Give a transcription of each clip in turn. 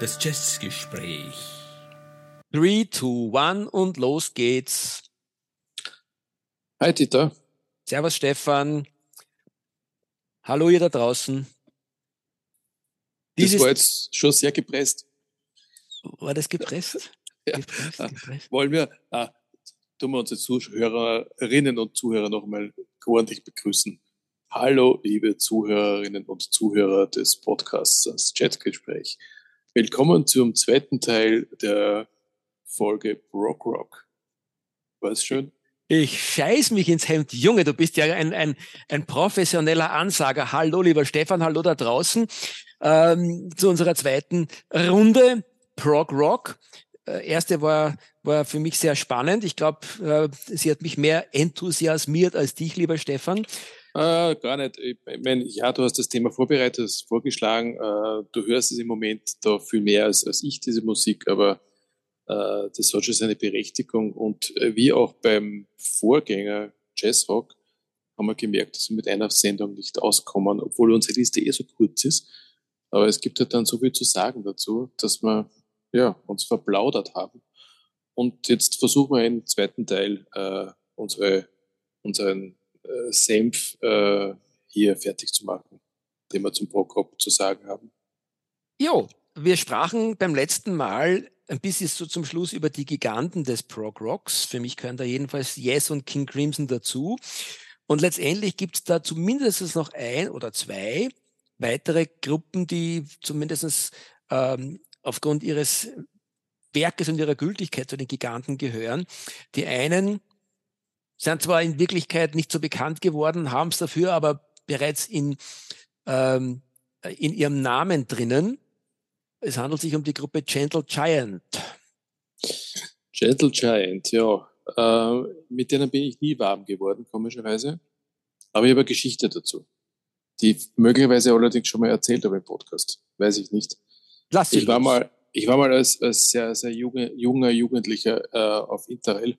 Das Jazzgespräch. 3, 2, 1 und los geht's. Hi Dieter. Servus Stefan. Hallo ihr da draußen. Das war jetzt schon sehr gepresst. War das gepresst? ja. gepresst, gepresst? Wollen wir, ah, tun wir unsere Zuhörerinnen und Zuhörer nochmal ordentlich begrüßen. Hallo, liebe Zuhörerinnen und Zuhörer des Podcasts Das Chatgespräch. Willkommen zum zweiten Teil der Folge Rock Rock. War es schön? Ich scheiß mich ins Hemd. Junge, du bist ja ein, ein, ein professioneller Ansager. Hallo, lieber Stefan, hallo da draußen. Ähm, zu unserer zweiten Runde Prog Rock. Äh, erste war, war für mich sehr spannend. Ich glaube, äh, sie hat mich mehr enthusiasmiert als dich, lieber Stefan. Äh, gar nicht. Ich meine, ja, du hast das Thema vorbereitet, hast vorgeschlagen. Äh, du hörst es im Moment da viel mehr als, als ich, diese Musik, aber äh, das hat schon seine Berechtigung. Und äh, wie auch beim Vorgänger Jazzrock haben wir gemerkt, dass wir mit einer Sendung nicht auskommen, obwohl unsere Liste eh so kurz ist. Aber es gibt halt dann so viel zu sagen dazu, dass wir ja, uns verplaudert haben. Und jetzt versuchen wir im zweiten Teil äh, unsere, unseren Senf äh, hier fertig zu machen, den wir zum Prokop zu sagen haben. Jo, wir sprachen beim letzten Mal ein bisschen so zum Schluss über die Giganten des Prog Rocks. Für mich gehören da jedenfalls Yes und King Crimson dazu. Und letztendlich gibt es da zumindest noch ein oder zwei weitere Gruppen, die zumindest ähm, aufgrund ihres Werkes und ihrer Gültigkeit zu den Giganten gehören. Die einen sind zwar in Wirklichkeit nicht so bekannt geworden, haben es dafür aber bereits in, ähm, in ihrem Namen drinnen. Es handelt sich um die Gruppe Gentle Giant. Gentle Giant, ja. Äh, mit denen bin ich nie warm geworden, komischerweise. Aber ich habe eine Geschichte dazu, die ich möglicherweise allerdings schon mal erzählt habe im Podcast. Weiß ich nicht. Lass ich war mal, ich war mal als, als sehr, sehr junge, junger Jugendlicher äh, auf Interrail,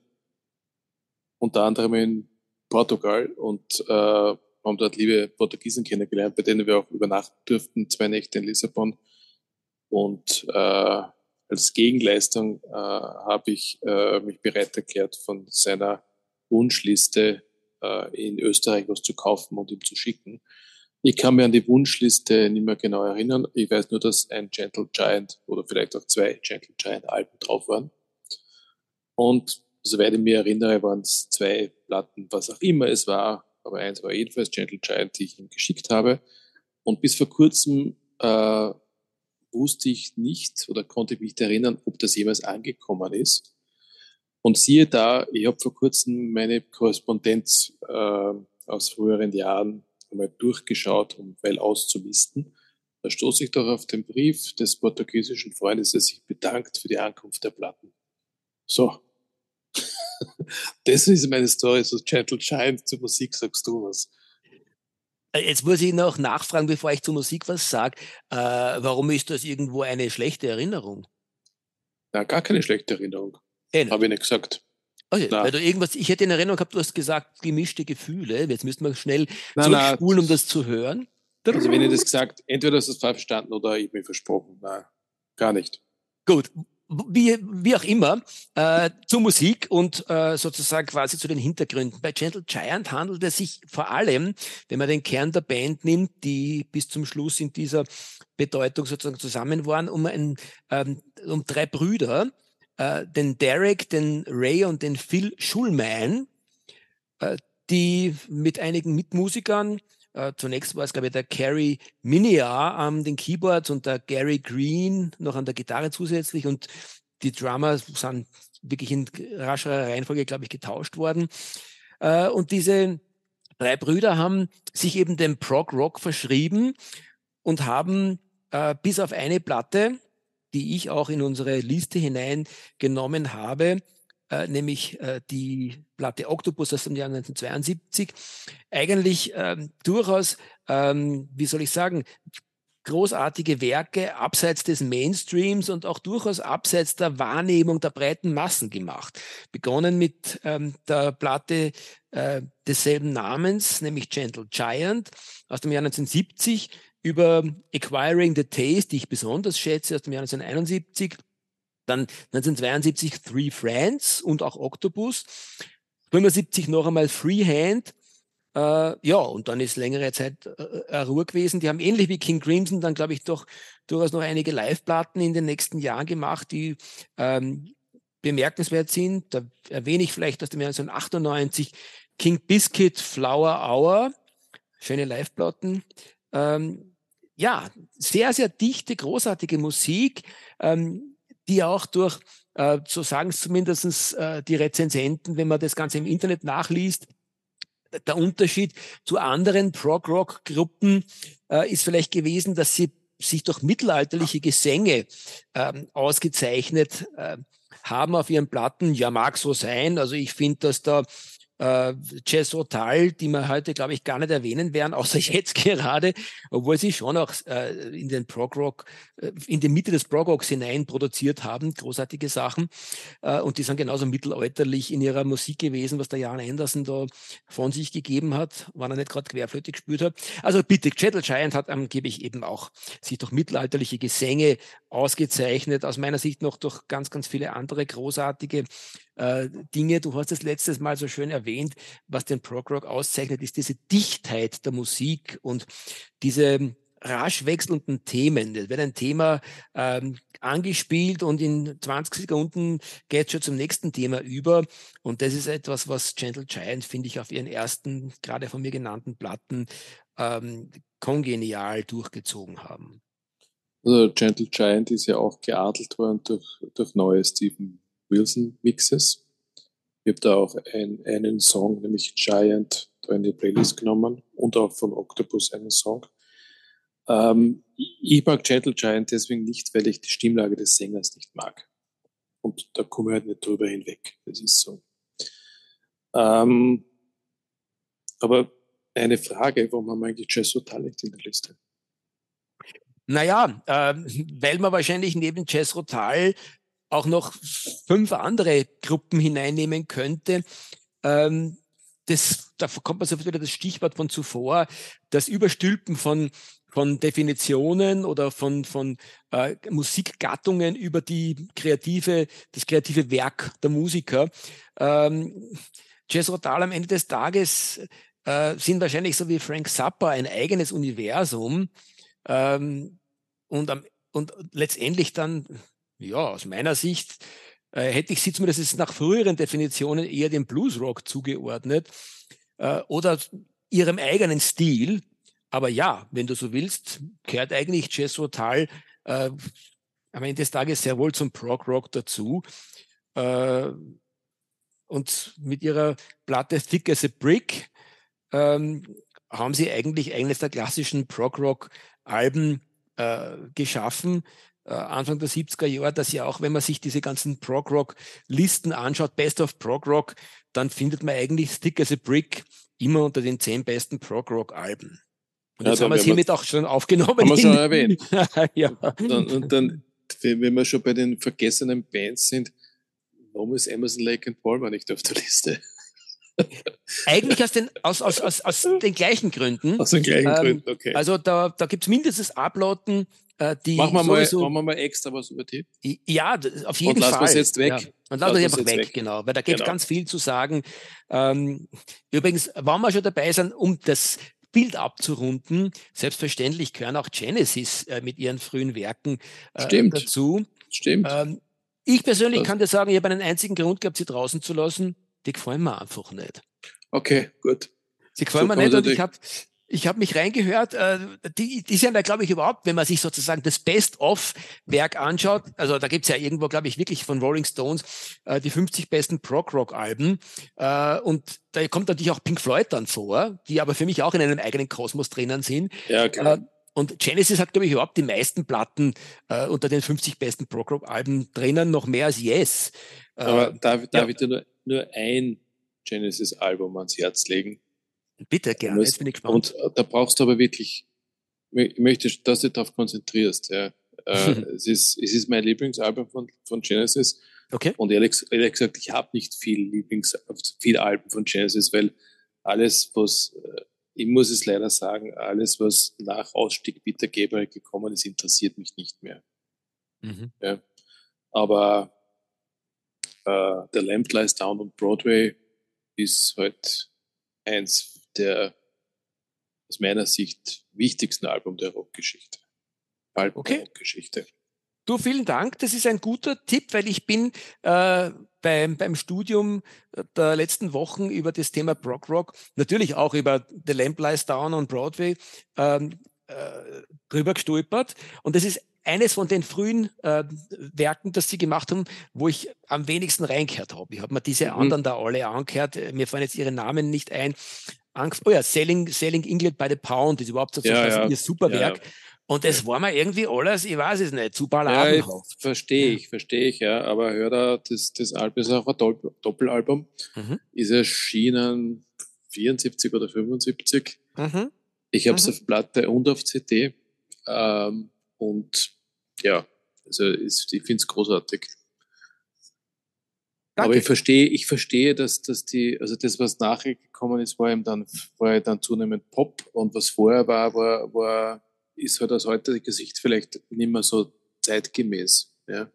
unter anderem in Portugal und äh, haben dort liebe Portugiesen kennengelernt, bei denen wir auch übernachten durften, zwei Nächte in Lissabon. Und äh, als Gegenleistung äh, habe ich äh, mich bereit erklärt, von seiner Wunschliste äh, in Österreich was zu kaufen und ihm zu schicken. Ich kann mir an die Wunschliste nicht mehr genau erinnern. Ich weiß nur, dass ein Gentle Giant oder vielleicht auch zwei Gentle Giant Alben drauf waren. Und soweit ich mich erinnere, waren es zwei Platten, was auch immer es war. Aber eins war jedenfalls Gentle Giant, die ich ihm geschickt habe. Und bis vor kurzem äh, wusste ich nicht oder konnte mich nicht erinnern, ob das jemals angekommen ist. Und siehe da, ich habe vor kurzem meine Korrespondenz äh, aus früheren Jahren einmal durchgeschaut, um weil auszumisten. Da stoße ich doch auf den Brief des portugiesischen Freundes, der sich bedankt für die Ankunft der Platten. So. das ist meine Story, so Gentle Giant zur Musik, sagst du was. Äh, jetzt muss ich noch nachfragen, bevor ich zur Musik was sage. Äh, warum ist das irgendwo eine schlechte Erinnerung? Na, gar keine schlechte Erinnerung. Habe ich nicht gesagt. Okay, weil du irgendwas, ich hätte in Erinnerung gehabt, du hast gesagt, gemischte Gefühle. Jetzt müssten wir schnell Nein, zurückspulen, um das zu hören. Also wenn ich das gesagt, entweder hast du es falsch verstanden oder ich mir versprochen. Nein, gar nicht. Gut, wie, wie auch immer, äh, zur Musik und äh, sozusagen quasi zu den Hintergründen. Bei Gentle Giant handelt es sich vor allem, wenn man den Kern der Band nimmt, die bis zum Schluss in dieser Bedeutung sozusagen zusammen waren, um, ein, ähm, um drei Brüder, äh, den Derek, den Ray und den Phil Schulman, äh, die mit einigen Mitmusikern Uh, zunächst war es, glaube ich, der Carrie Minia an den Keyboards und der Gary Green noch an der Gitarre zusätzlich und die Drummer sind wirklich in rascherer Reihenfolge, glaube ich, getauscht worden. Uh, und diese drei Brüder haben sich eben dem Prog Rock verschrieben und haben uh, bis auf eine Platte, die ich auch in unsere Liste hineingenommen habe, äh, nämlich äh, die Platte Octopus aus dem Jahr 1972, eigentlich ähm, durchaus, ähm, wie soll ich sagen, großartige Werke abseits des Mainstreams und auch durchaus abseits der Wahrnehmung der breiten Massen gemacht. Begonnen mit ähm, der Platte äh, desselben Namens, nämlich Gentle Giant aus dem Jahr 1970, über Acquiring the Taste, die ich besonders schätze, aus dem Jahr 1971. Dann 1972 Three Friends und auch Octopus. 75 noch einmal Freehand. Äh, ja, und dann ist längere Zeit äh, Ruhe gewesen. Die haben ähnlich wie King Crimson dann, glaube ich, doch durchaus noch einige Live-Platten in den nächsten Jahren gemacht, die ähm, bemerkenswert sind. Da erwähne ich vielleicht aus dem Jahr 1998 King Biscuit Flower Hour. Schöne Live-Platten. Ähm, ja, sehr, sehr dichte, großartige Musik, ähm, die auch durch, äh, so sagen es zumindest äh, die Rezensenten, wenn man das Ganze im Internet nachliest, der Unterschied zu anderen Prog-Rock-Gruppen äh, ist vielleicht gewesen, dass sie sich durch mittelalterliche Gesänge ähm, ausgezeichnet haben auf ihren Platten. Ja, mag so sein. Also ich finde, dass da äh, Jazz Rotal, die wir heute, glaube ich, gar nicht erwähnen werden, außer jetzt gerade, obwohl sie schon auch äh, in den Prog Rock, äh, in die Mitte des Prog Rocks hinein produziert haben, großartige Sachen. Äh, und die sind genauso mittelalterlich in ihrer Musik gewesen, was der Jan Anderson da von sich gegeben hat, wann er nicht gerade Querflöte gespielt hat. Also bitte, Chettle Giant hat angeblich eben auch sich durch mittelalterliche Gesänge ausgezeichnet, aus meiner Sicht noch durch ganz, ganz viele andere großartige äh, Dinge. Du hast es letztes Mal so schön erwähnt, was den Prog Rock auszeichnet, ist diese Dichtheit der Musik und diese rasch wechselnden Themen. Es wird ein Thema ähm, angespielt und in 20 Sekunden geht schon zum nächsten Thema über. Und das ist etwas, was Gentle Giant, finde ich, auf ihren ersten, gerade von mir genannten Platten ähm, kongenial durchgezogen haben. Also Gentle Giant ist ja auch geadelt worden durch, durch neue Stephen Wilson Mixes. Ich habe da auch ein, einen Song, nämlich Giant, da in die Playlist genommen und auch von Octopus einen Song. Ähm, ich mag Gentle Giant deswegen nicht, weil ich die Stimmlage des Sängers nicht mag. Und da komme ich halt nicht drüber hinweg. Das ist so. Ähm, aber eine Frage, warum haben wir eigentlich Jazz Total nicht in der Liste? Naja, äh, weil man wahrscheinlich neben Jazz Rotal auch noch fünf andere Gruppen hineinnehmen könnte. Ähm, das, da kommt man sofort wieder das Stichwort von zuvor, das Überstülpen von, von Definitionen oder von, von äh, Musikgattungen über die kreative, das kreative Werk der Musiker. Ähm, Jazz Rotal am Ende des Tages äh, sind wahrscheinlich so wie Frank Zappa ein eigenes Universum ähm, und, am, und letztendlich dann ja, aus meiner Sicht äh, hätte ich sie zumindest nach früheren Definitionen eher dem Bluesrock zugeordnet äh, oder ihrem eigenen Stil. Aber ja, wenn du so willst, gehört eigentlich Jazz Rotal äh, am Ende des Tages sehr wohl zum Prog Rock dazu. Äh, und mit ihrer Platte Thick as a Brick ähm, haben sie eigentlich eines der klassischen Prog Rock Alben äh, geschaffen, Anfang der 70er Jahre, dass ja auch, wenn man sich diese ganzen Prog-Rock-Listen anschaut, Best of Prog-Rock, dann findet man eigentlich Stick as a Brick immer unter den zehn besten Prog-Rock-Alben. Und ja, jetzt haben wir es hiermit auch schon aufgenommen. Haben wir schon erwähnt. ja. Dann, und dann, wenn wir schon bei den vergessenen Bands sind, warum ist Emerson Lake and Palmer nicht auf der Liste? Eigentlich aus den, aus, aus, aus, aus den gleichen Gründen. Aus den gleichen ähm, Gründen, okay. Also da, da gibt es mindestens Uploaden, äh, die. Machen wir, mal, machen wir mal extra was über die. Ja, auf jeden Und Fall. lassen wir es jetzt weg. Ja. Und lassen wir es einfach weg, weg, genau. Weil da gibt es genau. ganz viel zu sagen. Ähm, übrigens, wenn wir schon dabei sind, um das Bild abzurunden, selbstverständlich gehören auch Genesis äh, mit ihren frühen Werken äh, Stimmt. dazu. Stimmt. Ähm, ich persönlich das. kann dir sagen, ich habe einen einzigen Grund gehabt, sie draußen zu lassen. Die gefallen mir einfach nicht. Okay, gut. Sie gefallen so mir nicht und ich habe ich habe mich reingehört, äh, die, die sind ja, glaube ich, überhaupt, wenn man sich sozusagen das Best-of-Werk anschaut, also da gibt's ja irgendwo, glaube ich, wirklich von Rolling Stones äh, die 50 besten Prog-Rock-Alben äh, und da kommt natürlich auch Pink Floyd dann vor, die aber für mich auch in einem eigenen Kosmos drinnen sind. Ja, klar. Äh, und Genesis hat, glaube ich, überhaupt die meisten Platten äh, unter den 50 besten Prog-Rock-Alben drinnen, noch mehr als Yes. Äh, aber darf, darf ja. ich dir nur, nur ein Genesis-Album ans Herz legen? Bitte, gerne, jetzt bin ich gespannt. Und da brauchst du aber wirklich, ich möchte, dass du dich darauf konzentrierst. Ja. Äh, es, ist, es ist mein Lieblingsalbum von, von Genesis. Okay. Und ehrlich, ehrlich gesagt, ich habe nicht viel Lieblings, viel Alben von Genesis, weil alles, was äh, ich muss es leider sagen, alles, was nach Ausstieg Peter Gabriel gekommen ist, interessiert mich nicht mehr. Mhm. Ja. Aber äh, The Lamp Lies Down on Broadway ist halt eins der aus meiner Sicht wichtigsten Album der Rockgeschichte. Album okay. der Rockgeschichte. Du, vielen Dank. Das ist ein guter Tipp, weil ich bin äh, beim, beim Studium der letzten Wochen über das Thema Prog Rock, natürlich auch über The Lamp Lies Down on Broadway, ähm, äh, drüber gestolpert. Und das ist eines von den frühen äh, Werken, das sie gemacht haben, wo ich am wenigsten reingehört habe. Ich habe mir diese mhm. anderen da alle angehört. Mir fallen jetzt ihre Namen nicht ein. Angst, oh ja, Selling, Selling England by the Pound ist überhaupt so ja, ja. ihr super Werk. Ja, und das war mir irgendwie alles, ich weiß es nicht, zu balladenhaft. Ja, verstehe ich, verstehe ich, ja. Aber hör da, das, das Album ist auch ein Doppelalbum. Mhm. Ist erschienen 74 oder 75. Mhm. Ich habe es mhm. auf Platte und auf CD. Ähm, und ja, also ist, ich finde es großartig. Danke. Aber ich verstehe, ich verstehe, dass, dass die, also das, was nachher gekommen ist, war eben dann, war dann zunehmend Pop und was vorher war, war, war ist halt aus heutiger Sicht vielleicht nicht mehr so zeitgemäß. Ja,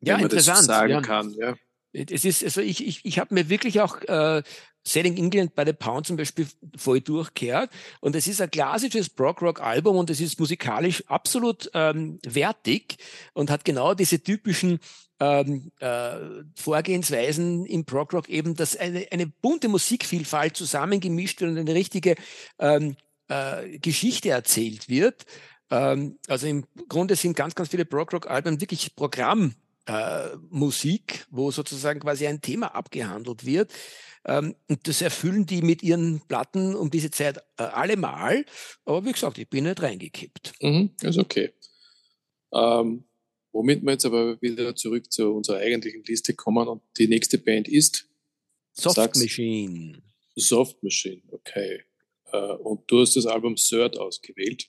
ja interessant. So sagen ja. kann. Ja. Es ist, also ich, ich, ich habe mir wirklich auch äh, Selling England bei The Pound zum Beispiel voll durchkehrt. Und es ist ein klassisches Prog-Rock-Album und es ist musikalisch absolut ähm, wertig und hat genau diese typischen ähm, äh, Vorgehensweisen im Prog-Rock eben, dass eine, eine bunte Musikvielfalt zusammengemischt wird und eine richtige ähm, äh, Geschichte erzählt wird. Ähm, also im Grunde sind ganz, ganz viele Prog-Rock-Alben wirklich Programmmusik, äh, wo sozusagen quasi ein Thema abgehandelt wird. Ähm, und das erfüllen die mit ihren Platten um diese Zeit äh, allemal. Aber wie gesagt, ich bin nicht reingekippt. Mhm, ist okay. Ähm, womit wir jetzt aber wieder zurück zu unserer eigentlichen Liste kommen und die nächste Band ist Soft Machine. Soft Machine, okay. Äh, und du hast das Album Third ausgewählt.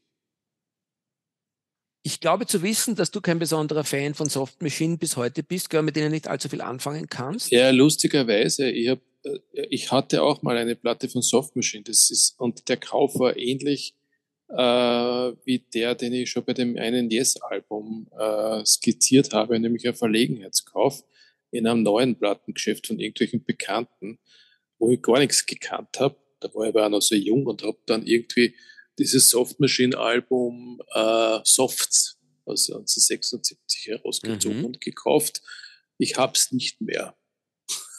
Ich glaube zu wissen, dass du kein besonderer Fan von Soft Machine bis heute bist, mit denen nicht allzu viel anfangen kannst. Ja, lustigerweise. Ich, hab, äh, ich hatte auch mal eine Platte von Soft Machine. Das ist, und der Kauf war ähnlich äh, wie der, den ich schon bei dem einen Yes-Album äh, skizziert habe, nämlich ein Verlegenheitskauf in einem neuen Plattengeschäft von irgendwelchen Bekannten, wo ich gar nichts gekannt habe da war ich aber auch noch so jung und habe dann irgendwie dieses Soft Machine Album äh, Softs aus 1976 herausgezogen mhm. und gekauft. Ich hab's nicht mehr.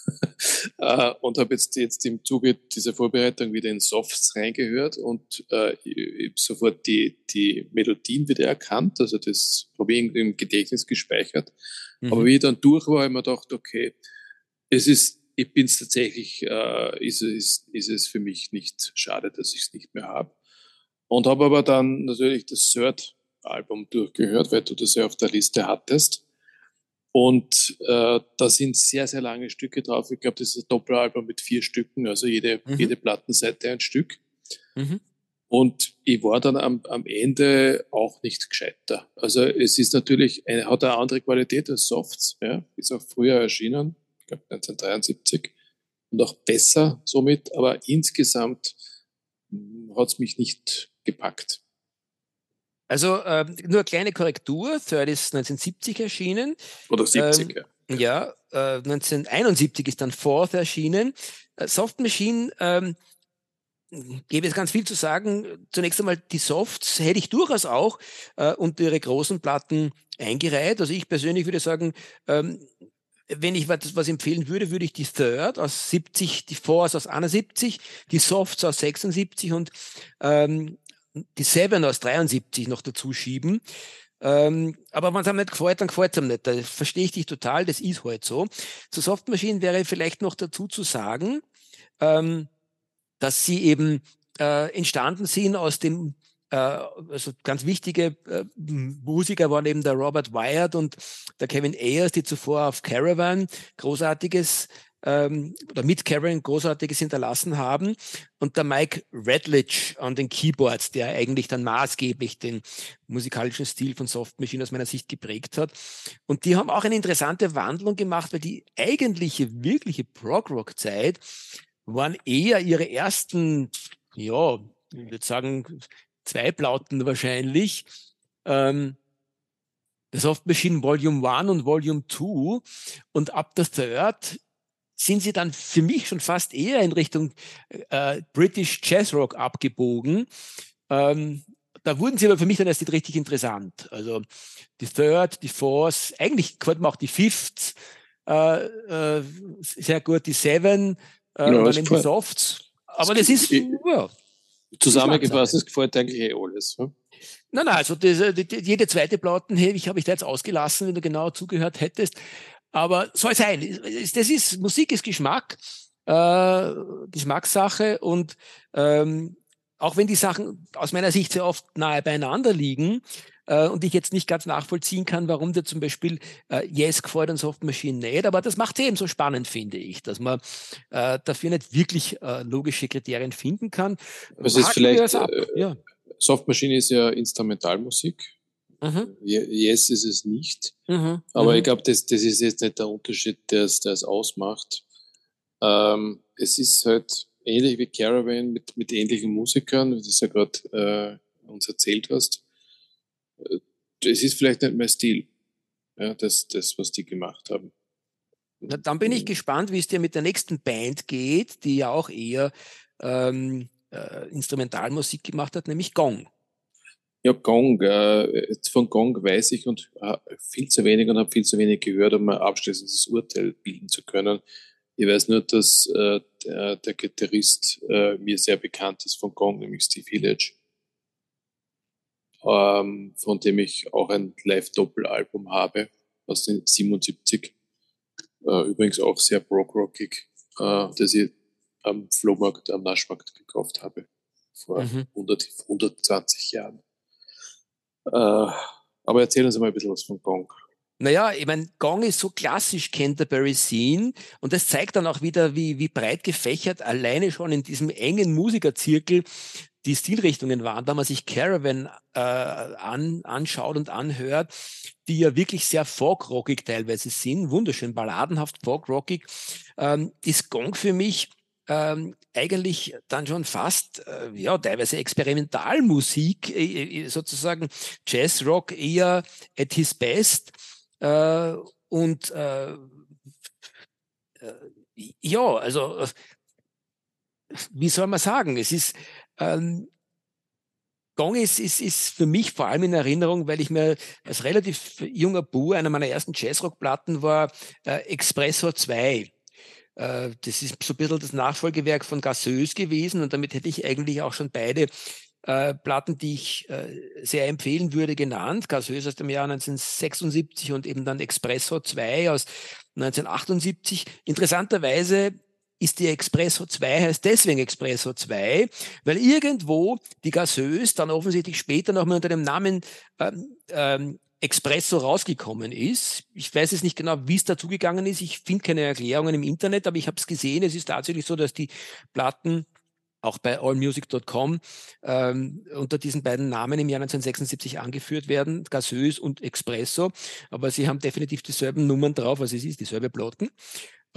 äh, und habe jetzt, jetzt im Zuge dieser Vorbereitung wieder in Softs reingehört und äh, sofort die, die Melodien wieder erkannt, also das habe ich irgendwie im Gedächtnis gespeichert. Mhm. Aber wie ich dann durch war, habe ich mir gedacht, okay, es ist ich bin es tatsächlich, äh, ist, ist, ist es für mich nicht schade, dass ich es nicht mehr habe. Und habe aber dann natürlich das Third-Album durchgehört, weil du das ja auf der Liste hattest. Und äh, da sind sehr, sehr lange Stücke drauf. Ich glaube, das ist ein Doppelalbum mit vier Stücken, also jede, mhm. jede Plattenseite ein Stück. Mhm. Und ich war dann am, am Ende auch nicht gescheiter. Also es ist natürlich, eine, hat eine andere Qualität als Softs, ja, ist auch früher erschienen glaube 1973 und auch besser somit, aber insgesamt hm, hat es mich nicht gepackt. Also äh, nur eine kleine Korrektur, Third ist 1970 erschienen. Oder 70, ähm, ja. Ja, äh, 1971 ist dann Fourth erschienen. Äh, Soft Machine ähm, gäbe es ganz viel zu sagen. Zunächst einmal die Softs hätte ich durchaus auch äh, unter ihre großen Platten eingereiht. Also ich persönlich würde sagen, ähm, wenn ich was, was empfehlen würde, würde ich die Third aus 70, die Fours aus 71, die Softs aus 76 und ähm, die Seven aus 73 noch dazu schieben. Ähm, aber wenn es einem nicht gefällt, dann gefällt es einem nicht. Da verstehe ich dich total, das ist halt so. Zu Softmaschinen wäre vielleicht noch dazu zu sagen, ähm, dass sie eben äh, entstanden sind aus dem äh, also ganz wichtige äh, Musiker waren eben der Robert Wyatt und der Kevin Ayers, die zuvor auf Caravan großartiges ähm, oder mit Caravan großartiges hinterlassen haben und der Mike Redlich an den Keyboards, der eigentlich dann maßgeblich den musikalischen Stil von Soft Machine aus meiner Sicht geprägt hat. Und die haben auch eine interessante Wandlung gemacht, weil die eigentliche, wirkliche Prog-Rock-Zeit waren eher ihre ersten ja, ich würde sagen, zwei Platten wahrscheinlich. Ähm, The Soft Machine Volume 1 und Volume 2 und ab der Third sind sie dann für mich schon fast eher in Richtung äh, British Jazz Rock abgebogen. Ähm, da wurden sie aber für mich dann erst richtig interessant. Also die Third, die Fourth, eigentlich könnte man auch die Fifth äh, äh, sehr gut, die Seven äh, ja, dann die Softs. Aber das, das ist ja, zusammengefasst, es gefällt eigentlich eh alles. Hm? Nein, nein, also das, die, jede zweite Platten, hey, ich habe ich da jetzt ausgelassen, wenn du genau zugehört hättest. Aber soll sein. Das ist, Musik ist Geschmack, äh, Geschmackssache und ähm, auch wenn die Sachen aus meiner Sicht sehr oft nahe beieinander liegen äh, und ich jetzt nicht ganz nachvollziehen kann, warum der zum Beispiel äh, Yes gefällt und Soft Machine nicht, aber das macht es eben so spannend, finde ich, dass man äh, dafür nicht wirklich äh, logische Kriterien finden kann. Was ist vielleicht, äh, ja. Soft Machine ist ja Instrumentalmusik Mhm. Yes ist es nicht. Mhm. Aber mhm. ich glaube, das, das ist jetzt nicht der Unterschied, der es, ausmacht. Ähm, es ist halt ähnlich wie Caravan mit, mit ähnlichen Musikern, wie du es ja gerade äh, uns erzählt hast. Es ist vielleicht nicht mehr Stil, ja, das, das, was die gemacht haben. Na, dann bin ich gespannt, wie es dir mit der nächsten Band geht, die ja auch eher ähm, äh, Instrumentalmusik gemacht hat, nämlich Gong. Ja, Gong. Äh, von Gong weiß ich und äh, viel zu wenig und habe viel zu wenig gehört, um ein abschließendes Urteil bilden zu können. Ich weiß nur, dass äh, der, der Gitarrist äh, mir sehr bekannt ist von Gong, nämlich Steve Hillage, ähm, von dem ich auch ein Live-Doppelalbum habe aus den 77. Äh, übrigens auch sehr broke-rockig, äh, das ich am Flohmarkt, am Naschmarkt gekauft habe vor mhm. 100, 120 Jahren. Äh, aber erzähl uns mal ein bisschen was von Gong. Naja, ich meine, Gong ist so klassisch Canterbury Scene und das zeigt dann auch wieder, wie, wie breit gefächert alleine schon in diesem engen Musikerzirkel die Stilrichtungen waren, da man sich Caravan äh, an, anschaut und anhört, die ja wirklich sehr folkrockig teilweise sind, wunderschön balladenhaft folkrockig, ähm, ist Gong für mich ähm, eigentlich dann schon fast, äh, ja, teilweise Experimentalmusik, äh, äh sozusagen Jazzrock eher at his best. Äh, und äh, äh ja, also wie soll man sagen, es ist ähm, Gong ist, ist, ist für mich vor allem in Erinnerung, weil ich mir als relativ junger Bub, einer meiner ersten Jazzrock-Platten war äh, Expresso 2 äh, das ist so ein bisschen das Nachfolgewerk von Gasseuse gewesen und damit hätte ich eigentlich auch schon beide äh, Platten, die ich äh, sehr empfehlen würde, genannt. Gasseuse aus dem Jahr 1976 und eben dann Expresso 2 aus 1978. Interessanterweise ist die Expresso 2, heißt deswegen Expresso 2, weil irgendwo die Gasseuse dann offensichtlich später noch mal unter dem Namen ähm, ähm, Expresso rausgekommen ist. Ich weiß jetzt nicht genau, wie es dazugegangen ist. Ich finde keine Erklärungen im Internet, aber ich habe es gesehen. Es ist tatsächlich so, dass die Platten auch bei allmusic.com ähm, unter diesen beiden Namen im Jahr 1976 angeführt werden, Gaseus und Expresso. Aber sie haben definitiv dieselben Nummern drauf, also es ist dieselbe Platten.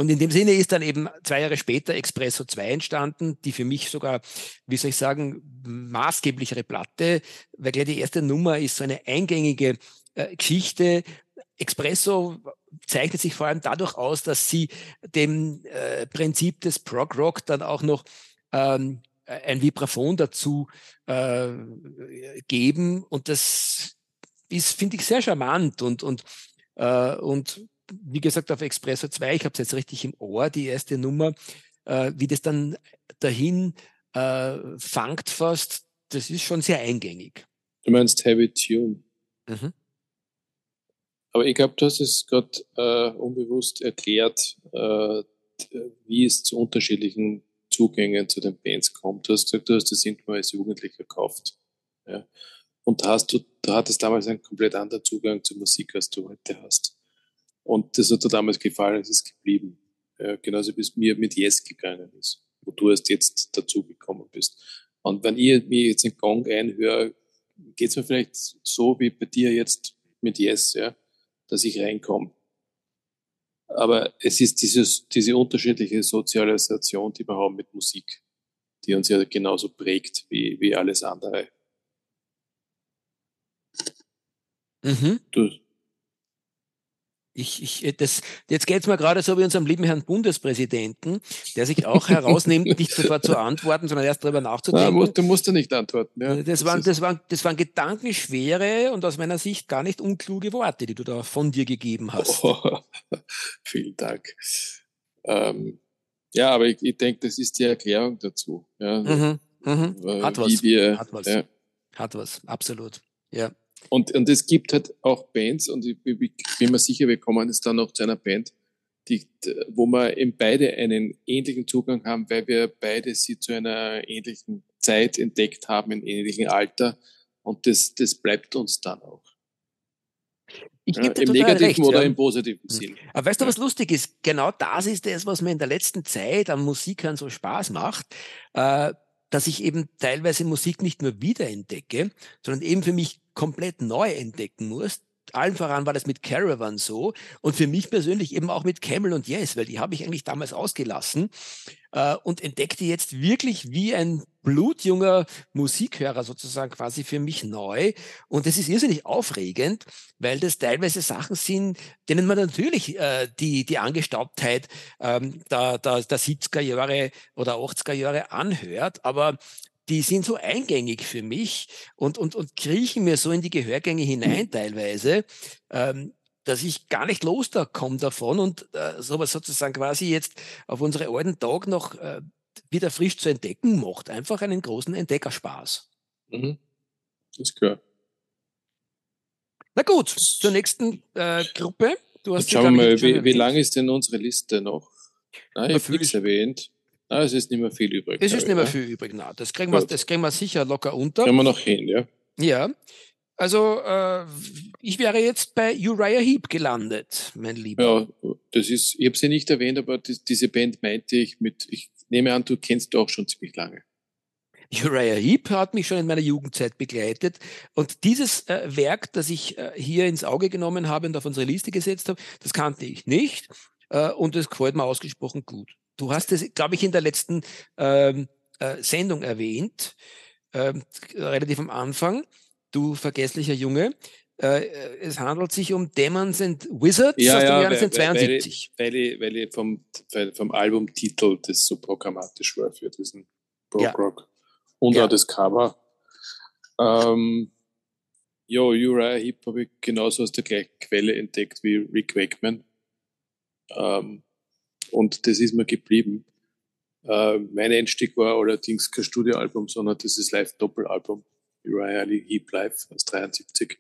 Und in dem Sinne ist dann eben zwei Jahre später Expresso 2 entstanden, die für mich sogar, wie soll ich sagen, maßgeblichere Platte, weil gleich die erste Nummer ist so eine eingängige äh, Geschichte. Expresso zeichnet sich vor allem dadurch aus, dass sie dem äh, Prinzip des Prog Rock dann auch noch ähm, ein Vibraphon dazu äh, geben und das ist, finde ich, sehr charmant und und äh, und wie gesagt auf Expresso 2, ich habe es jetzt richtig im Ohr, die erste Nummer, äh, wie das dann dahin äh, fangt fast, das ist schon sehr eingängig. Du meinst Heavy Tune? Mhm. Aber ich glaube, du hast es gerade äh, unbewusst erklärt, äh, wie es zu unterschiedlichen Zugängen zu den Bands kommt. Du hast gesagt, du hast das irgendwann als Jugendlicher gekauft. Ja. Und da hast du, da hattest damals einen komplett anderen Zugang zur Musik, als du heute hast. Und das hat dir damals gefallen, es ist geblieben. Ja, genauso wie es mir mit Yes gegangen ist, wo du erst jetzt dazu gekommen bist. Und wenn ich mir jetzt einen Gong einhöre, geht es mir vielleicht so wie bei dir jetzt mit Yes, ja dass ich reinkomme. Aber es ist dieses, diese unterschiedliche Sozialisation, die wir haben mit Musik. die uns ja genauso prägt wie, wie alles andere. Mhm. Du, ich, ich, äh, das, jetzt geht's mir gerade so wie unserem lieben Herrn Bundespräsidenten, der sich auch herausnimmt, nicht sofort zu antworten, sondern erst darüber nachzudenken. Ja, du musst ja nicht antworten. Ja. Das, das, waren, das, waren, das waren gedankenschwere und aus meiner Sicht gar nicht unkluge Worte, die du da von dir gegeben hast. Oh, vielen Dank. Ähm, ja, aber ich, ich denke, das ist die Erklärung dazu. Ja, mhm, mhm. Hat was. Wir, Hat was. Ja. Hat was, absolut. Ja. Und, und es gibt halt auch Bands, und ich, ich bin mir sicher, wir kommen jetzt dann noch zu einer Band, die, wo wir eben beide einen ähnlichen Zugang haben, weil wir beide sie zu einer ähnlichen Zeit entdeckt haben, in ähnlichem Alter. Und das, das bleibt uns dann auch. Ich ja, Im negativen recht, oder ja. im positiven hm. Sinn. Aber weißt du, was lustig ist? Genau das ist es, was mir in der letzten Zeit am Musikern so Spaß macht. Äh, dass ich eben teilweise Musik nicht nur wiederentdecke, sondern eben für mich komplett neu entdecken muss. Allen voran war das mit Caravan so und für mich persönlich eben auch mit Camel und Yes, weil die habe ich eigentlich damals ausgelassen äh, und entdeckte jetzt wirklich wie ein blutjunger Musikhörer sozusagen quasi für mich neu. Und das ist irrsinnig aufregend, weil das teilweise Sachen sind, denen man natürlich äh, die, die Angestaubtheit ähm, der, der, der 70er Jahre oder 80er Jahre anhört. Aber die sind so eingängig für mich und, und, und kriechen mir so in die Gehörgänge hinein teilweise, ähm, dass ich gar nicht los da komme davon und äh, sowas sozusagen quasi jetzt auf unsere alten Tag noch äh, wieder frisch zu entdecken, macht einfach einen großen Entdeckerspaß. Mhm. Das ist klar. Na gut, zur nächsten äh, Gruppe. Du hast schauen wir mal, wie, wie lang ist denn unsere Liste noch? Nein, ich habe nichts erwähnt. Ah, es ist nicht mehr viel übrig. Es ist nicht mehr viel übrig, na. Das kriegen, wir, das kriegen wir sicher locker unter. Können wir noch hin, ja? Ja. Also, äh, ich wäre jetzt bei Uriah Heep gelandet, mein Lieber. Ja, das ist, ich habe sie nicht erwähnt, aber das, diese Band meinte ich mit, ich nehme an, du kennst du auch schon ziemlich lange. Uriah Heep hat mich schon in meiner Jugendzeit begleitet. Und dieses äh, Werk, das ich äh, hier ins Auge genommen habe und auf unsere Liste gesetzt habe, das kannte ich nicht. Äh, und es gefällt mir ausgesprochen gut. Du hast es, glaube ich, in der letzten ähm, äh, Sendung erwähnt, ähm, relativ am Anfang, du vergesslicher Junge. Äh, es handelt sich um Demons and Wizards ja, aus dem ja, Jahr 1972. Weil, ich, weil ich vom, vom Albumtitel das so programmatisch war für diesen Prog Rock. Und ja. auch das Cover. Ähm, ja, Uriah Heep habe ich genauso aus der gleichen Quelle entdeckt wie Rick Wakeman. Ähm, und das ist mir geblieben. Äh, mein Einstieg war allerdings kein Studioalbum, sondern dieses Live-Doppelalbum, Uriah Heep Live aus 73.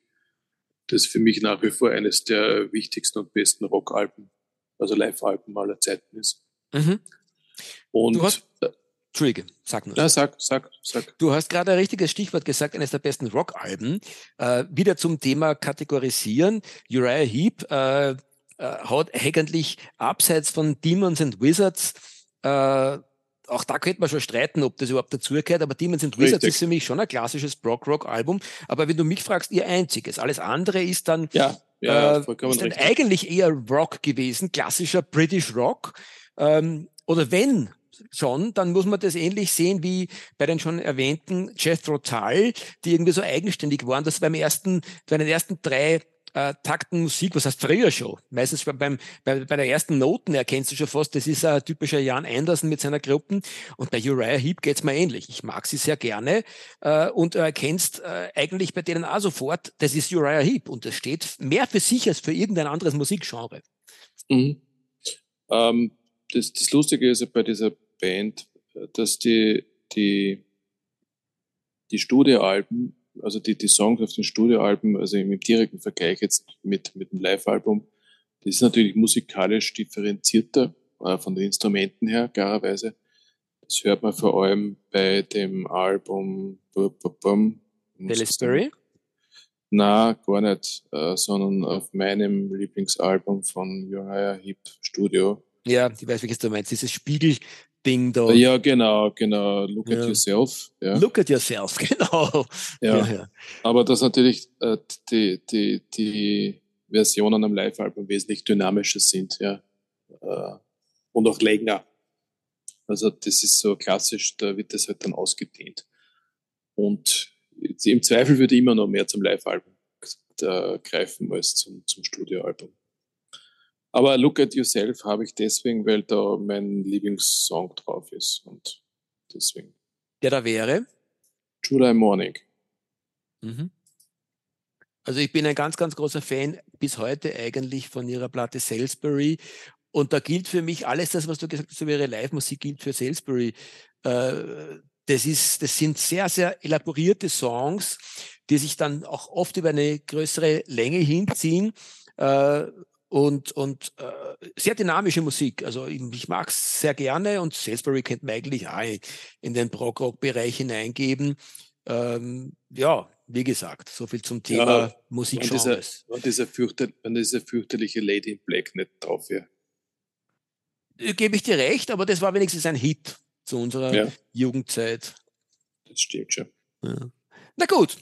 Das für mich nach wie vor eines der wichtigsten und besten Rockalben, also Live-Alben aller Zeiten ist. Mhm. Und du hast, Entschuldige, sag nur. Ja, sag, sag, sag. Du hast gerade ein richtiges Stichwort gesagt, eines der besten Rockalben. Äh, wieder zum Thema Kategorisieren. Uriah Heep, äh, äh, hat eigentlich abseits von Demons and Wizards, äh, auch da könnte man schon streiten, ob das überhaupt dazugehört, aber Demons and Wizards Richtig. ist für mich schon ein klassisches Brock-Rock-Album. Aber wenn du mich fragst, ihr einziges. Alles andere ist dann, ja, ja, äh, ist dann eigentlich eher Rock gewesen, klassischer British Rock. Ähm, oder wenn schon, dann muss man das ähnlich sehen wie bei den schon erwähnten Jethro Tull, die irgendwie so eigenständig waren. Das beim ersten, bei den ersten drei äh, Takten Musik, was heißt früher schon? Meistens beim, bei, bei der ersten Noten erkennst du schon fast, das ist ein typischer Jan Anderson mit seiner Gruppen. Und bei Uriah Heep geht's mir ähnlich. Ich mag sie sehr gerne äh, und erkennst äh, eigentlich bei denen auch sofort, das ist Uriah Heep und das steht mehr für sich als für irgendein anderes Musikgenre. Mhm. Ähm, das, das Lustige ist bei dieser Band, dass die, die, die Studioalben also die, die Songs auf den Studioalben, also im direkten Vergleich jetzt mit, mit dem Live-Album, das ist natürlich musikalisch differenzierter äh, von den Instrumenten her, klarerweise. Das hört man vor allem bei dem Album Salisbury? Na, gar nicht, äh, sondern auf meinem Lieblingsalbum von Uriah Heep Studio. Ja, ich weiß, welches du meinst. Dieses Spiegel, Ding da. Ja, genau, genau. Look ja. at yourself. Ja. Look at yourself, genau. Ja. ja. Aber dass natürlich äh, die, die, die Versionen am Live-Album wesentlich dynamischer sind, ja. Äh, und auch länger. Also das ist so klassisch, da wird das halt dann ausgedehnt. Und im Zweifel würde ich immer noch mehr zum Live-Album äh, greifen als zum, zum Studioalbum. Aber Look at Yourself habe ich deswegen, weil da mein Lieblingssong drauf ist und deswegen. Der da wäre? July Morning. Mhm. Also ich bin ein ganz, ganz großer Fan bis heute eigentlich von ihrer Platte Salisbury. Und da gilt für mich alles das, was du gesagt hast über ihre Live-Musik, gilt für Salisbury. Äh, das, ist, das sind sehr, sehr elaborierte Songs, die sich dann auch oft über eine größere Länge hinziehen. Äh, und, und äh, sehr dynamische Musik. Also ich, ich mag es sehr gerne und Salisbury könnte man eigentlich auch in den Prog-Rock-Bereich hineingeben. Ähm, ja, wie gesagt, so viel zum Thema ja, Musikgenres. Und dieser, fürchter, dieser fürchterliche Lady in Black nicht drauf wäre. Äh, gebe ich dir recht, aber das war wenigstens ein Hit zu unserer ja. Jugendzeit. Das stimmt schon. Ja. Na gut,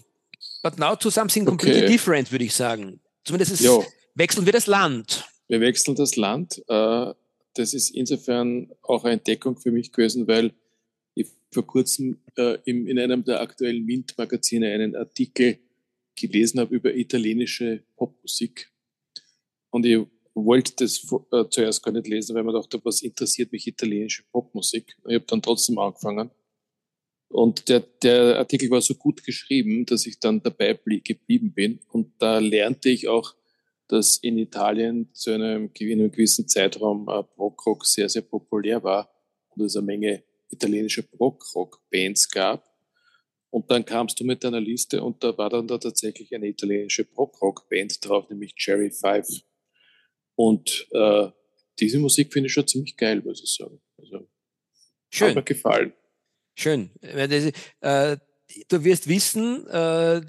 but now to something completely okay. different, würde ich sagen. Zumindest ist, wechseln wir das Land. Wir wechseln das Land. Äh, das ist insofern auch eine Entdeckung für mich gewesen, weil ich vor kurzem äh, in einem der aktuellen Mint-Magazine einen Artikel gelesen habe über italienische Popmusik. Und ich wollte das äh, zuerst gar nicht lesen, weil man dachte, was interessiert mich italienische Popmusik. Ich habe dann trotzdem angefangen. Und der, der Artikel war so gut geschrieben, dass ich dann dabei geblieben bin. Und da lernte ich auch, dass in Italien zu einem, in einem gewissen Zeitraum äh, Prog-Rock sehr, sehr populär war und es eine Menge italienische Prog-Rock-Bands gab. Und dann kamst du mit deiner Liste und da war dann da tatsächlich eine italienische Prog-Rock-Band drauf, nämlich Cherry Five. Und äh, diese Musik finde ich schon ziemlich geil, muss ich sagen. Also, Schön. Hat mir gefallen. Schön. Äh, du wirst wissen, äh,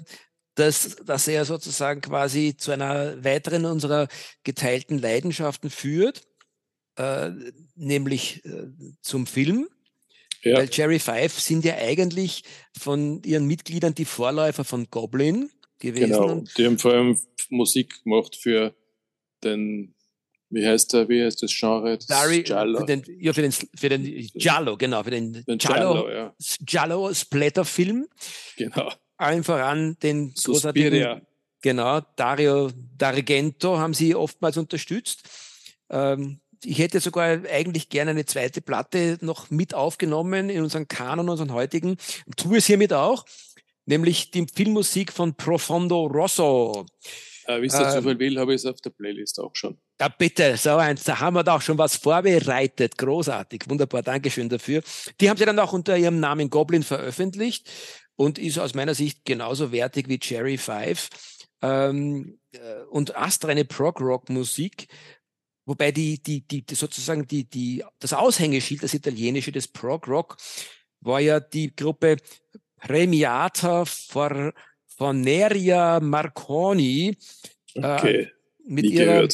dass, dass er sozusagen quasi zu einer weiteren unserer geteilten Leidenschaften führt, äh, nämlich äh, zum Film. Ja. Weil Jerry Five sind ja eigentlich von ihren Mitgliedern die Vorläufer von Goblin gewesen. Genau, die haben vor allem Musik gemacht für den wie heißt der, wie heißt das Genre? Das Dari, Giallo. Für den, ja, für den, für den Giallo, genau, für den, den Giallo, Giallo, ja. Giallo Splatter-Film. Genau. Allen voran den großartigen, genau, Dario D'Argento haben sie oftmals unterstützt. Ähm, ich hätte sogar eigentlich gerne eine zweite Platte noch mit aufgenommen in unseren Kanon, unseren heutigen. Tue es hiermit auch, nämlich die Filmmusik von Profondo Rosso. Äh, Wie es der ähm, will, habe ich es auf der Playlist auch schon. Ja, bitte, so eins, da haben wir doch schon was vorbereitet. Großartig, wunderbar, Dankeschön dafür. Die haben sie dann auch unter ihrem Namen Goblin veröffentlicht und ist aus meiner Sicht genauso wertig wie Cherry Five. Ähm, äh, und astreine Prog-Rock-Musik, wobei die, die, die, die, sozusagen die, die, das Aushängeschild, das italienische des Prog-Rock, war ja die Gruppe Premiata for von Neria Marconi. Äh, okay. Äh, mit Nie ihrer,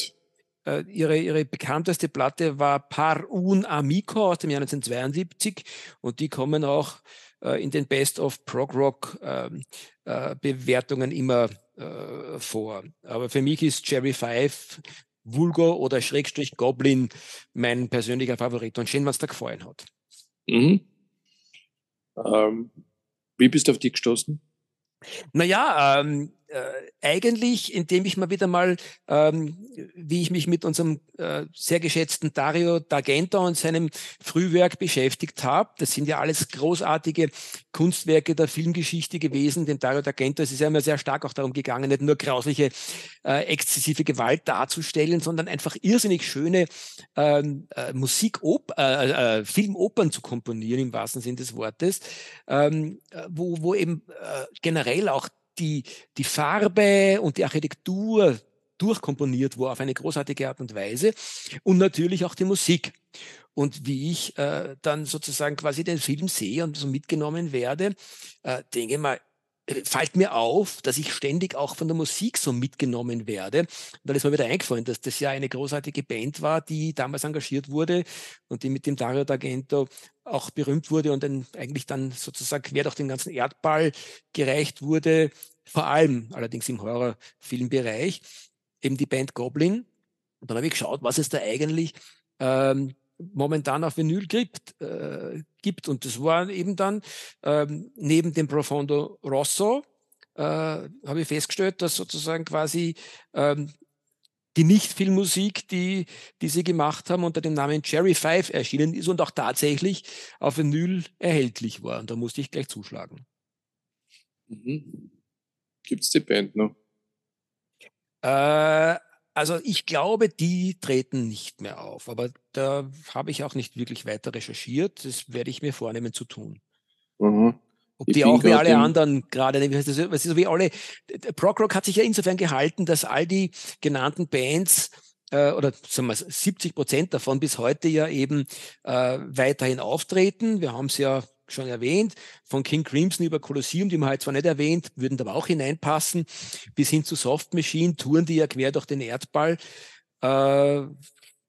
äh, ihre, ihre bekannteste Platte war Par un Amico aus dem Jahr 1972 und die kommen auch in den Best of Prog Rock ähm, äh, Bewertungen immer äh, vor. Aber für mich ist Jerry Five Vulgo oder Schrägstrich Goblin mein persönlicher Favorit und schön, was da gefallen hat. Mhm. Ähm, wie bist du auf die gestoßen? Naja, ähm, äh, eigentlich, indem ich mal wieder mal, ähm, wie ich mich mit unserem äh, sehr geschätzten Dario D'Argento und seinem Frühwerk beschäftigt habe. Das sind ja alles großartige Kunstwerke der Filmgeschichte gewesen. Dem Dario D'Argento ist es ja immer sehr stark auch darum gegangen, nicht nur grausliche, äh, exzessive Gewalt darzustellen, sondern einfach irrsinnig schöne ähm, äh, Musik, äh, äh, Filmopern zu komponieren im wahrsten Sinn des Wortes, ähm, äh, wo, wo eben äh, generell auch die, die Farbe und die Architektur durchkomponiert war auf eine großartige Art und Weise und natürlich auch die Musik. Und wie ich äh, dann sozusagen quasi den Film sehe und so mitgenommen werde, äh, denke mal, fällt mir auf, dass ich ständig auch von der Musik so mitgenommen werde. Und dann ist mir wieder eingefallen, dass das ja eine großartige Band war, die damals engagiert wurde und die mit dem Dario D'Argento auch berühmt wurde und dann eigentlich dann sozusagen quer durch den ganzen Erdball gereicht wurde, vor allem allerdings im Horrorfilmbereich, eben die Band Goblin. Und dann habe ich geschaut, was es da eigentlich ähm, momentan auf Vinyl gibt. Äh, gibt. Und das war eben dann ähm, neben dem Profondo Rosso, äh, habe ich festgestellt, dass sozusagen quasi ähm, die Nicht-Filmmusik, die, die sie gemacht haben, unter dem Namen Cherry Five erschienen ist und auch tatsächlich auf Vinyl erhältlich war. Und da musste ich gleich zuschlagen. Mhm. Gibt es die Band noch? Äh, also ich glaube, die treten nicht mehr auf, aber da habe ich auch nicht wirklich weiter recherchiert. Das werde ich mir vornehmen zu tun. Mhm. Ob ich die auch wie alle anderen gerade, was ist so wie alle, Progrock hat sich ja insofern gehalten, dass all die genannten Bands äh, oder sagen wir 70 Prozent davon bis heute ja eben äh, weiterhin auftreten. Wir haben es ja schon erwähnt, von King Crimson über Colosseum, die man halt zwar nicht erwähnt, würden aber auch hineinpassen, bis hin zu Soft Machine, touren die ja quer durch den Erdball äh,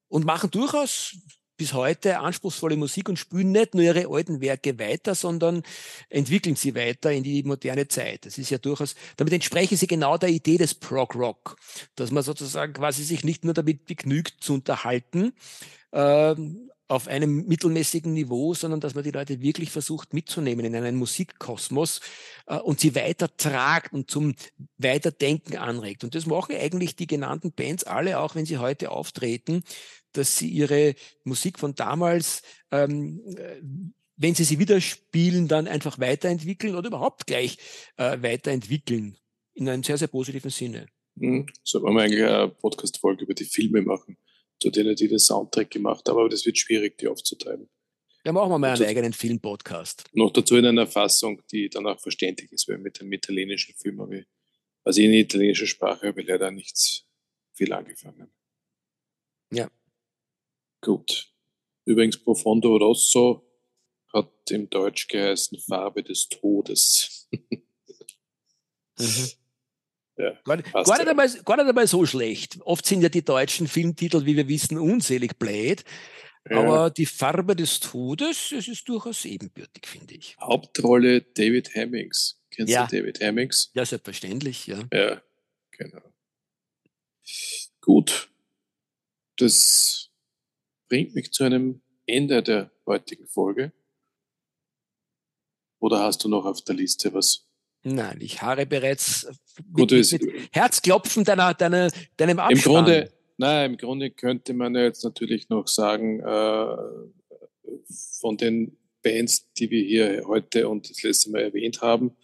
und machen durchaus bis heute anspruchsvolle Musik und spielen nicht nur ihre alten Werke weiter, sondern entwickeln sie weiter in die moderne Zeit. Das ist ja durchaus, damit entsprechen sie genau der Idee des Prog Rock, dass man sozusagen quasi sich nicht nur damit begnügt zu unterhalten, äh, auf einem mittelmäßigen Niveau, sondern dass man die Leute wirklich versucht mitzunehmen in einen Musikkosmos äh, und sie weitertragt und zum Weiterdenken anregt. Und das machen eigentlich die genannten Bands alle, auch wenn sie heute auftreten, dass sie ihre Musik von damals, ähm, äh, wenn sie sie wieder spielen, dann einfach weiterentwickeln oder überhaupt gleich äh, weiterentwickeln. In einem sehr, sehr positiven Sinne. Mhm. So wollen wir eigentlich eine Podcast-Folge über die Filme machen zu denen, die den Soundtrack gemacht haben, aber das wird schwierig, die aufzuteilen. Ja, machen wir mal einen eigenen Film-Podcast. Noch dazu in einer Fassung, die dann auch verständlich ist, weil mit dem italienischen Film habe ich, also in italienischer Sprache habe ich leider nichts viel angefangen. Ja. Gut. Übrigens, Profondo Rosso hat im Deutsch geheißen Farbe des Todes. mhm. Ja, gar, gar, nicht einmal, gar nicht einmal so schlecht. Oft sind ja die deutschen Filmtitel, wie wir wissen, unzählig blöd. Ja. Aber die Farbe des Todes, es ist durchaus ebenbürtig, finde ich. Hauptrolle David Hemmings. Kennst ja. du David Hemmings? Ja, selbstverständlich, ja. Ja, genau. Gut. Das bringt mich zu einem Ende der heutigen Folge. Oder hast du noch auf der Liste was Nein, ich harre bereits mit, mit, mit Herzklopfen deiner, deiner, deinem Abspann. Im Grunde, nein, im Grunde könnte man ja jetzt natürlich noch sagen, äh, von den Bands, die wir hier heute und das letzte Mal erwähnt haben,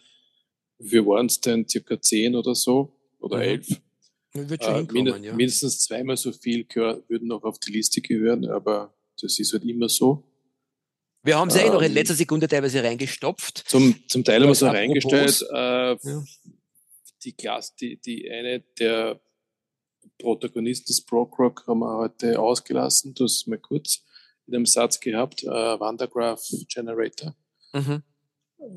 wie waren es denn circa zehn oder so oder mhm. elf? Äh, mind ja. Mindestens zweimal so viel würden noch auf die Liste gehören, aber das ist halt immer so. Wir haben es ähm, ja eh noch in ähm, letzter Sekunde teilweise reingestopft. Zum, zum Teil haben wir es auch reingestellt. Äh, ja. Die Klasse, die, die eine der Protagonisten des Rock haben wir heute ausgelassen. Du hast mal kurz in einem Satz gehabt, äh, Vandergraph Generator. Mhm.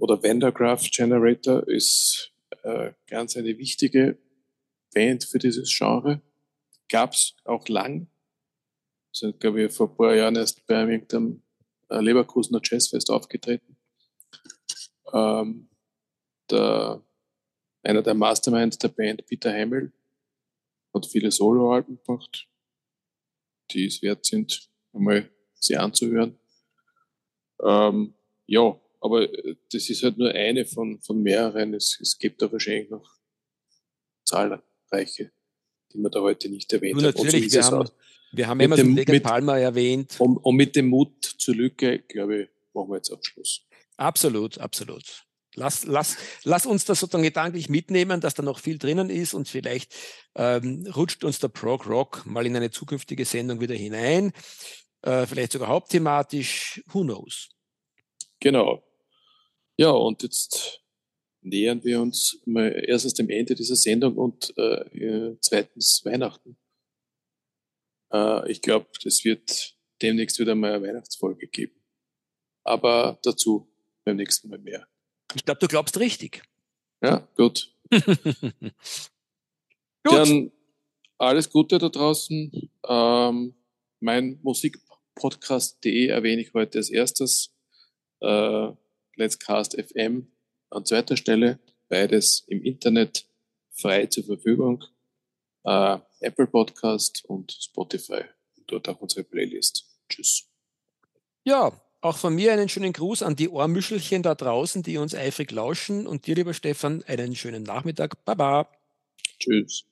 Oder Vandergraph Generator ist äh, ganz eine wichtige Band für dieses Genre. Gab es auch lang. Sind, glaube ich, vor ein paar Jahren erst bei irgendeinem äh, Leverkusener Jazzfest aufgetreten. Ähm, der, einer der Masterminds der Band, Peter Hamill, hat viele Soloalben gemacht, die es wert sind, einmal sie anzuhören. Ähm, ja, aber das ist halt nur eine von, von mehreren. Es, es gibt da wahrscheinlich noch zahlreiche, die man da heute nicht erwähnt hat. Natürlich, wir haben, wir haben immer dem, Megan Palmer erwähnt. Und, und mit dem Mut zur Lücke, glaube ich, machen wir jetzt auch Schluss. Absolut, absolut. Lass, lass, lass uns das sozusagen gedanklich mitnehmen, dass da noch viel drinnen ist und vielleicht ähm, rutscht uns der Prog Rock mal in eine zukünftige Sendung wieder hinein. Äh, vielleicht sogar hauptthematisch. Who knows? Genau. Ja, und jetzt nähern wir uns mal erstens dem Ende dieser Sendung und äh, zweitens Weihnachten. Äh, ich glaube, es wird demnächst wieder mal eine Weihnachtsfolge geben. Aber dazu beim nächsten Mal mehr. Ich glaube, du glaubst richtig. Ja, gut. gut. Dann alles Gute da draußen. Ähm, mein Musikpodcast.de erwähne ich heute als erstes. Äh, Let's Cast FM an zweiter Stelle. Beides im Internet frei zur Verfügung äh, Apple Podcast und Spotify. Und dort auch unsere Playlist. Tschüss. Ja, auch von mir einen schönen Gruß an die Ohrmüschelchen da draußen, die uns eifrig lauschen. Und dir, lieber Stefan, einen schönen Nachmittag. Baba. Tschüss.